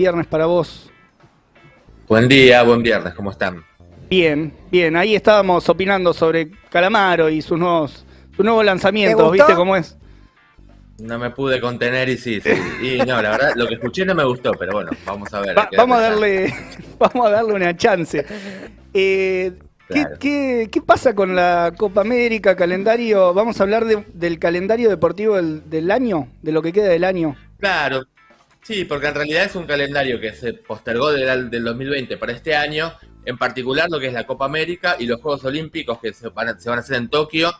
Viernes para vos. Buen día, buen viernes, ¿cómo están? Bien, bien. Ahí estábamos opinando sobre Calamaro y sus nuevos, sus nuevos lanzamientos, ¿viste cómo es? No me pude contener y sí, sí. Y no, la verdad, lo que escuché no me gustó, pero bueno, vamos a ver. vamos, a darle, vamos a darle una chance. Eh, ¿qué, pasa con la Copa América, calendario? Vamos a hablar del calendario deportivo del, año, de lo que queda del año. Claro, sí, porque en realidad es un calendario que se postergó del, del 2020 para este año, en particular lo que es la Copa América y los Juegos Olímpicos que se van a hacer en Tokio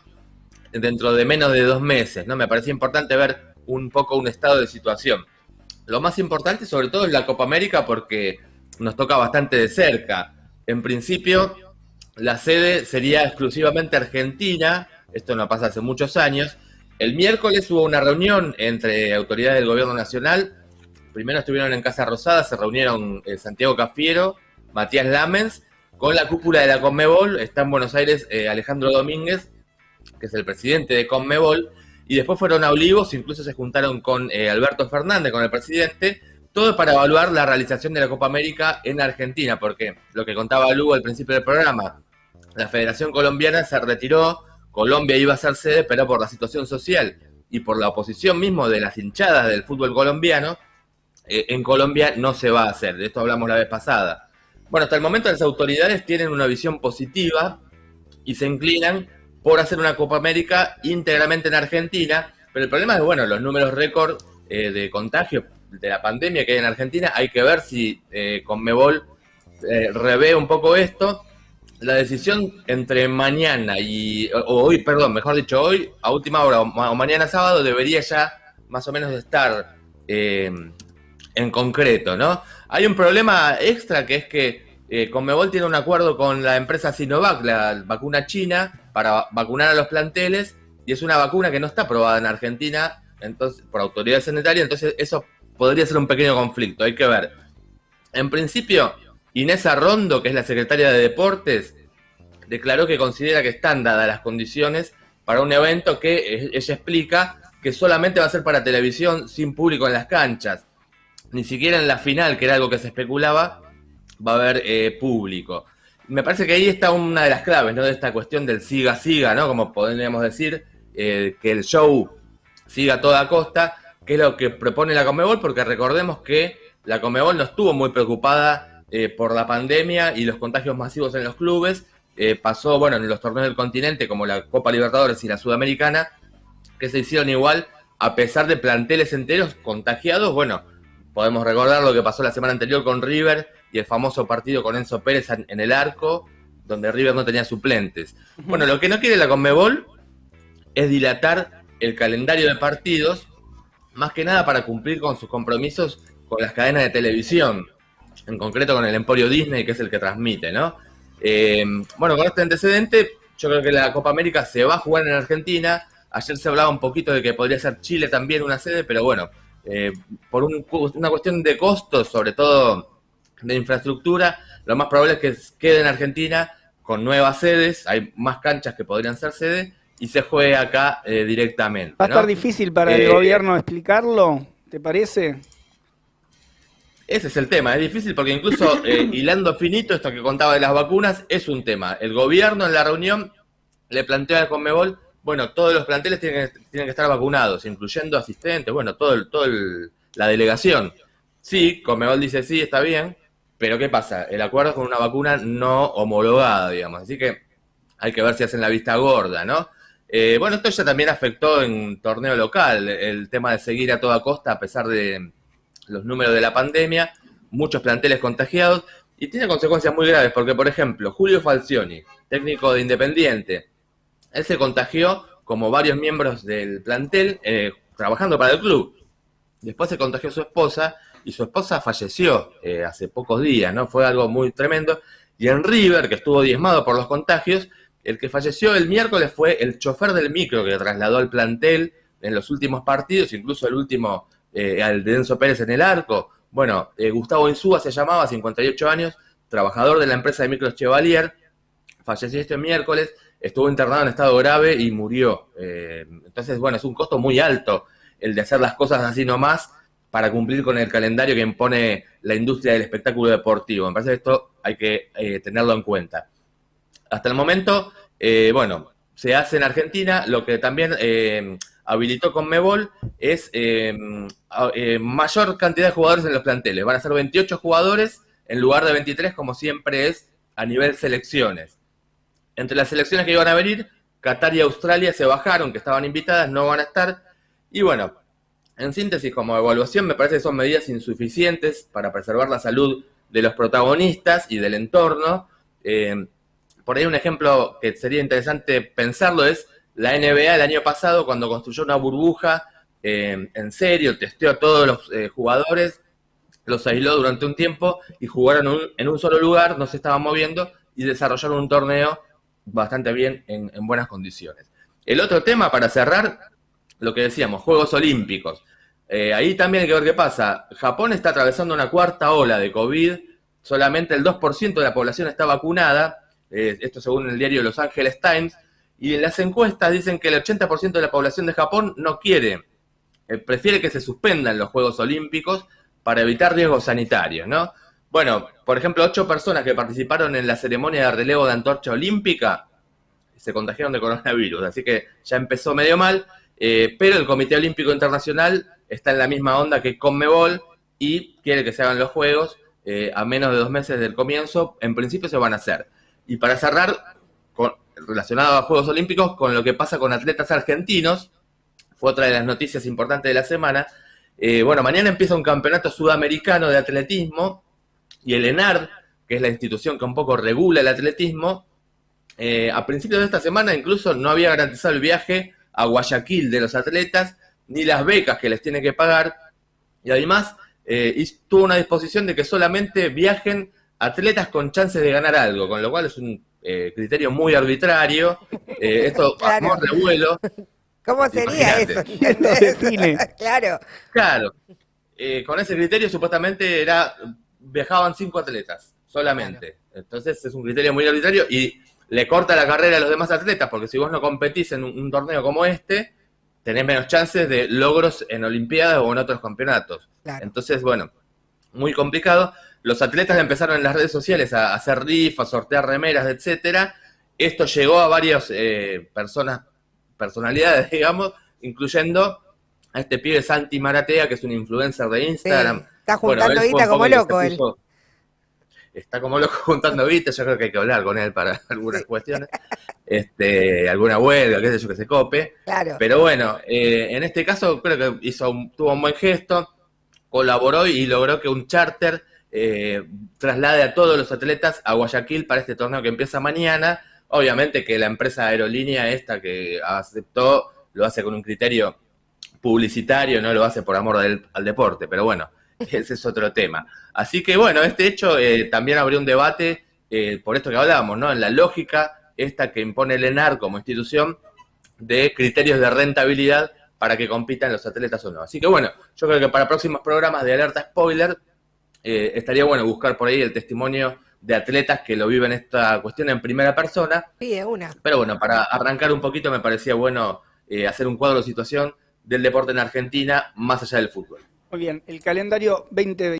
dentro de menos de dos meses, ¿no? Me parece importante ver un poco un estado de situación. Lo más importante sobre todo es la Copa América porque nos toca bastante de cerca. En principio, la sede sería exclusivamente Argentina, esto no pasa hace muchos años. El miércoles hubo una reunión entre autoridades del gobierno nacional. Primero estuvieron en Casa Rosada, se reunieron eh, Santiago Cafiero, Matías Lamens, con la cúpula de la Conmebol, está en Buenos Aires eh, Alejandro Domínguez, que es el presidente de Conmebol, y después fueron a Olivos, incluso se juntaron con eh, Alberto Fernández, con el presidente, todo para evaluar la realización de la Copa América en Argentina, porque lo que contaba Lugo al principio del programa, la Federación Colombiana se retiró, Colombia iba a ser sede, pero por la situación social y por la oposición mismo de las hinchadas del fútbol colombiano, en Colombia no se va a hacer, de esto hablamos la vez pasada. Bueno, hasta el momento las autoridades tienen una visión positiva y se inclinan por hacer una Copa América íntegramente en Argentina, pero el problema es, bueno, los números récord eh, de contagio de la pandemia que hay en Argentina, hay que ver si eh, Conmebol eh, revé un poco esto. La decisión entre mañana y hoy, perdón, mejor dicho, hoy, a última hora o, mañana sábado, debería ya más o menos estar eh, en concreto, ¿no? Hay un problema extra que es que eh, Conmebol tiene un acuerdo con la empresa Sinovac, la vacuna china, para vacunar a los planteles, y es una vacuna que no está aprobada en Argentina entonces, por autoridades sanitarias, entonces eso podría ser un pequeño conflicto, hay que ver. En principio, Inés Arrondo, que es la secretaria de Deportes, declaró que considera que están dadas las condiciones para un evento que ella explica que solamente va a ser para televisión sin público en las canchas. Ni siquiera en la final, que era algo que se especulaba, va a haber eh, público. Me parece que ahí está una de las claves, ¿no? De esta cuestión del siga-siga, ¿no? Como podríamos decir, eh, que el show siga a toda costa, que es lo que propone la Comebol, porque recordemos que la Comebol no estuvo muy preocupada eh, por la pandemia y los contagios masivos en los clubes. pasó, bueno, en los torneos del continente, como la Copa Libertadores y la Sudamericana, que se hicieron igual, a pesar de planteles enteros contagiados. Bueno, podemos recordar lo que pasó la semana anterior con River y el famoso partido con Enzo Pérez en el arco, donde River no tenía suplentes. Bueno, lo que no quiere la Conmebol es dilatar el calendario de partidos, más que nada para cumplir con sus compromisos con las cadenas de televisión, en concreto con el Emporio Disney, que es el que transmite, ¿no? Eh, bueno, con este antecedente, yo creo que la Copa América se va a jugar en Argentina. Ayer se hablaba un poquito de que podría ser Chile también una sede, pero bueno, eh, por una cuestión de costos, sobre todo de infraestructura, lo más probable es que quede en Argentina con nuevas sedes, hay más canchas que podrían ser sedes, y se juegue acá eh, directamente. ¿Va a estar difícil para el eh, gobierno explicarlo? ¿Te parece? Ese es el tema, es difícil porque incluso eh, hilando finito esto que contaba de las vacunas es un tema. El gobierno en la reunión le planteó a Conmebol, bueno, todos los planteles tienen que, tienen que estar vacunados, incluyendo asistentes, bueno, todo, el, todo la delegación. Sí, Conmebol dice sí, está bien, pero ¿qué pasa? El acuerdo es con una vacuna no homologada, digamos. Así que hay que ver si hacen la vista gorda, ¿no? Eh, bueno, esto ya también afectó en torneo local, el tema de seguir a toda costa a pesar de los números de la pandemia, muchos planteles contagiados, y tiene consecuencias muy graves, porque por ejemplo, Julio Falcioni, técnico de Independiente, él se contagió como varios miembros del plantel eh, trabajando para el club. Después se contagió su esposa y su esposa falleció eh, hace pocos días, ¿no? Fue algo muy tremendo. Y en River, que estuvo diezmado por los contagios, el que falleció el miércoles fue el chofer del micro que trasladó al plantel en los últimos partidos, incluso el último eh, al de Enzo Pérez en el arco. Bueno, eh, Gustavo Insúa se llamaba, 58 años, trabajador de la empresa de micros Chevalier, falleció este miércoles, estuvo internado en estado grave y murió. entonces, bueno, es un costo muy alto el de hacer las cosas así nomás para cumplir con el calendario que impone la industria del espectáculo deportivo. Me parece que esto hay que eh, tenerlo en cuenta. Hasta el momento, eh, bueno, se hace en Argentina, lo que también eh, habilitó con Mebol es mayor cantidad de jugadores en los planteles. Van a ser 28 jugadores en lugar de 23, como siempre es a nivel selecciones. Entre las selecciones que iban a venir, Qatar y Australia se bajaron, que estaban invitadas, no van a estar. Y bueno, en síntesis, como evaluación, me parece que son medidas insuficientes para preservar la salud de los protagonistas y del entorno. Eh, por ahí un ejemplo que sería interesante pensarlo es la NBA el año pasado cuando construyó una burbuja eh, en serio, testeó a todos los eh, jugadores, los aisló durante un tiempo y jugaron en un solo lugar, no se estaban moviendo y desarrollaron un torneo bastante bien en, buenas condiciones. El otro tema, para cerrar, lo que decíamos, Juegos Olímpicos. Eh, ahí también hay que ver qué pasa. Japón está atravesando una cuarta ola de COVID, solamente el 2% de la población está vacunada, esto según el diario Los Angeles Times, y en las encuestas dicen que el 80% de la población de Japón no quiere, eh, prefiere que se suspendan los Juegos Olímpicos para evitar riesgos sanitarios, ¿no? Bueno, por ejemplo, ocho personas que participaron en la ceremonia de relevo de antorcha olímpica se contagiaron de coronavirus, así que ya empezó medio mal, eh, pero el Comité Olímpico Internacional está en la misma onda que Conmebol y quiere que se hagan los Juegos eh, a menos de dos meses del comienzo, en principio se van a hacer. Y para cerrar, con, relacionado a Juegos Olímpicos, con lo que pasa con atletas argentinos, fue otra de las noticias importantes de la semana, eh, bueno, mañana empieza un campeonato sudamericano de atletismo y el ENARD, que es la institución que un poco regula el atletismo, eh, a principios de esta semana incluso no había garantizado el viaje a Guayaquil de los atletas, ni las becas que les tiene que pagar, y además eh, tuvo una disposición de que solamente viajen atletas con chances de ganar algo, con lo cual es un eh, criterio muy arbitrario. esto, claro. de vuelo. ¿Cómo sería eso? claro. Claro. con ese criterio supuestamente era viajaban cinco atletas solamente. Entonces es un criterio muy arbitrario y le corta la carrera a los demás atletas, porque si vos no competís en un, torneo como este, tenés menos chances de logros en Olimpiadas o en otros campeonatos. Entonces, bueno, muy complicado. Los atletas empezaron en las redes sociales a hacer rifas, sortear remeras, etcétera. Esto llegó a varias eh, personas, personalidades, digamos, incluyendo a este pibe Santi Maratea, que es un influencer de Instagram. Está juntando guita como loco él. Está como loco juntando guita, yo creo que hay que hablar con él para algunas cuestiones. Este, alguna huelga, qué sé yo, que se cope. Claro. Pero bueno, eh, en este caso creo que hizo tuvo un buen gesto, colaboró y logró que un charter eh, traslade a todos los atletas a Guayaquil para este torneo que empieza mañana. Obviamente que la empresa aerolínea esta que aceptó lo hace con un criterio publicitario, no lo hace por amor al deporte, pero bueno, ese es otro tema. Así que bueno, este hecho eh, también abrió un debate, eh, por esto que hablábamos, ¿no? En la lógica esta que impone el ENAR como institución de criterios de rentabilidad para que compitan los atletas o no. Así que bueno, yo creo que para próximos programas de alerta spoiler eh, estaría bueno buscar por ahí el testimonio de atletas que lo viven esta cuestión en primera persona. Pide una. Pero bueno, para arrancar un poquito me parecía bueno hacer un cuadro de situación del deporte en Argentina más allá del fútbol. Muy bien, el calendario 2020.